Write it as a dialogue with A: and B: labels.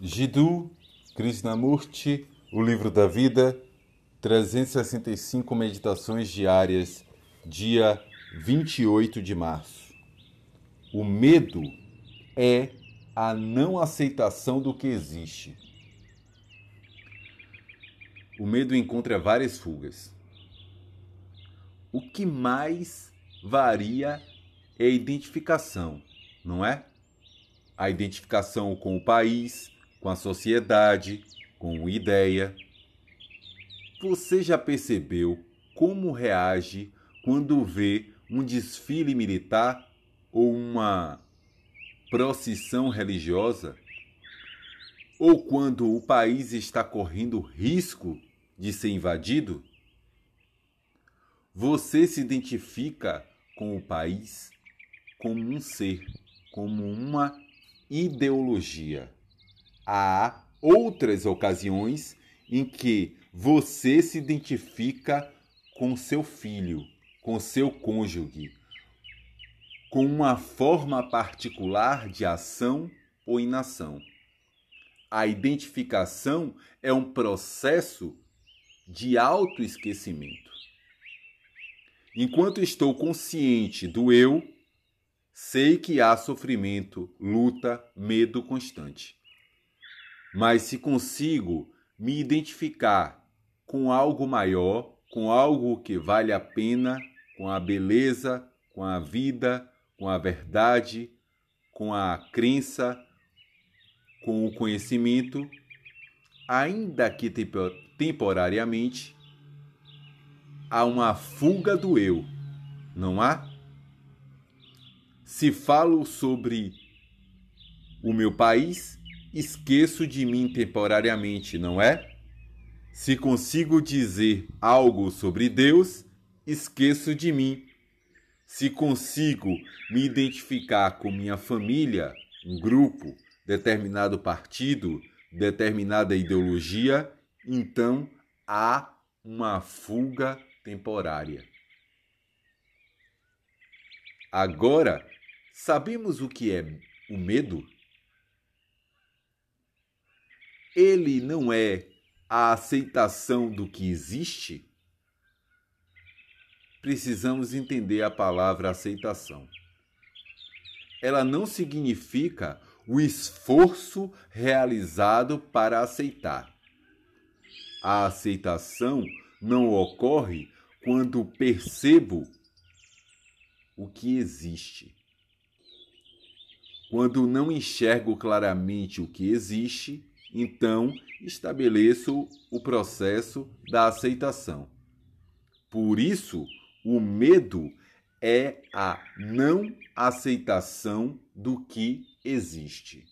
A: Jiddu Krishnamurti, O Livro da Vida, 365 Meditações Diárias, dia 28 de março. O medo é a não aceitação do que existe. O medo encontra várias fugas. O que mais varia é a identificação, não é? A identificação com o país, com a sociedade, com ideia. Você já percebeu como reage quando vê um desfile militar ou uma procissão religiosa? Ou quando o país está correndo risco de ser invadido? Você se identifica com o país como um ser, como uma ideologia há outras ocasiões em que você se identifica com seu filho, com seu cônjuge, com uma forma particular de ação ou inação. A identificação é um processo de autoesquecimento. Enquanto estou consciente do eu, sei que há sofrimento, luta, medo constante. Mas se consigo me identificar com algo maior, com algo que vale a pena, com a beleza, com a vida, com a verdade, com a crença, com o conhecimento, ainda que temporariamente, há uma fuga do eu, não há? Se falo sobre o meu país, esqueço de mim temporariamente, não é? Se consigo dizer algo sobre Deus, esqueço de mim. Se consigo me identificar com minha família, um grupo, determinado partido, determinada ideologia, então há uma fuga temporária. Agora, sabemos o que é o medo? Ele não é a aceitação do que existe, precisamos entender a palavra aceitação. Ela não significa o esforço realizado para aceitar. A aceitação não ocorre quando percebo o que existe. Quando não enxergo claramente o que existe, então estabeleço o processo da aceitação. Por isso, o medo é a não aceitação do que existe.